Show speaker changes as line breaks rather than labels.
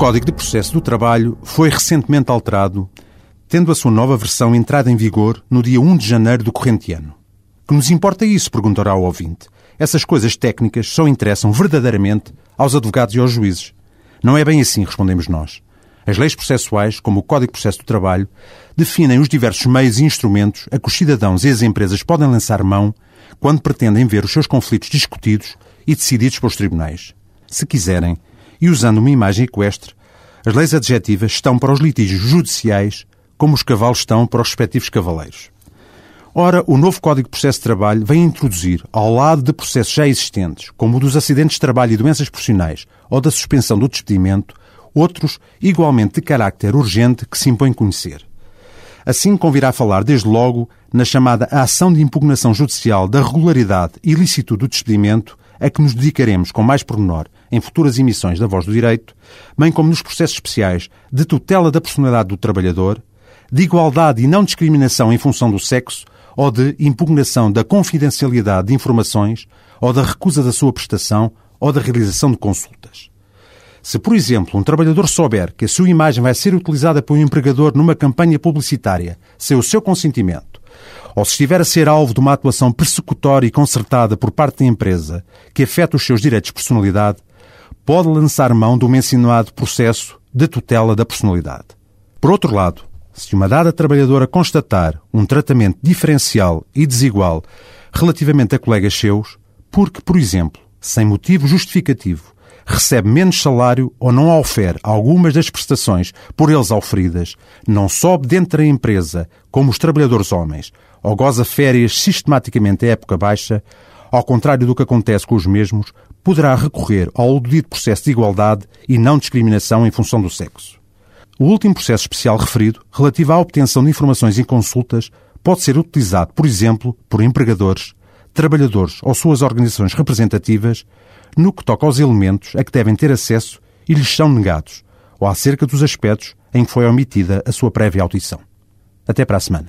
Código de Processo do Trabalho foi recentemente alterado, tendo a sua nova versão entrado em vigor no dia 1 de janeiro do corrente ano. Que nos importa isso? perguntará o ouvinte. Essas coisas técnicas só interessam verdadeiramente aos advogados e aos juízes. Não é bem assim, respondemos nós. As leis processuais, como o Código de Processo do Trabalho, definem os diversos meios e instrumentos a que os cidadãos e as empresas podem lançar mão quando pretendem ver os seus conflitos discutidos e decididos pelos tribunais. Se quiserem, e usando uma imagem equestre, as leis adjetivas estão para os litígios judiciais como os cavalos estão para os respectivos cavaleiros. Ora, o novo Código de Processo de Trabalho vem introduzir, ao lado de processos já existentes, como o dos acidentes de trabalho e doenças profissionais ou da suspensão do despedimento, outros igualmente de carácter urgente que se impõe conhecer. Assim convirá falar, desde logo, na chamada ação de impugnação judicial da regularidade e licitude do despedimento, a que nos dedicaremos com mais pormenor em futuras emissões da Voz do Direito, bem como nos processos especiais de tutela da personalidade do trabalhador, de igualdade e não discriminação em função do sexo ou de impugnação da confidencialidade de informações ou da recusa da sua prestação ou da realização de consultas. Se, por exemplo, um trabalhador souber que a sua imagem vai ser utilizada por um empregador numa campanha publicitária sem o seu consentimento, ou se estiver a ser alvo de uma atuação persecutória e concertada por parte da empresa que afeta os seus direitos de personalidade, pode lançar mão do mencionado processo de tutela da personalidade. Por outro lado, se uma dada trabalhadora constatar um tratamento diferencial e desigual relativamente a colegas seus, porque, por exemplo, sem motivo justificativo, recebe menos salário ou não ofere algumas das prestações por eles oferidas, não sobe dentro da empresa como os trabalhadores homens, ou goza férias sistematicamente à época baixa, ao contrário do que acontece com os mesmos, poderá recorrer ao devido processo de igualdade e não discriminação em função do sexo. O último processo especial referido, relativo à obtenção de informações e consultas, pode ser utilizado, por exemplo, por empregadores, trabalhadores ou suas organizações representativas, no que toca aos elementos a que devem ter acesso e lhes são negados, ou acerca dos aspectos em que foi omitida a sua prévia audição. Até para a semana.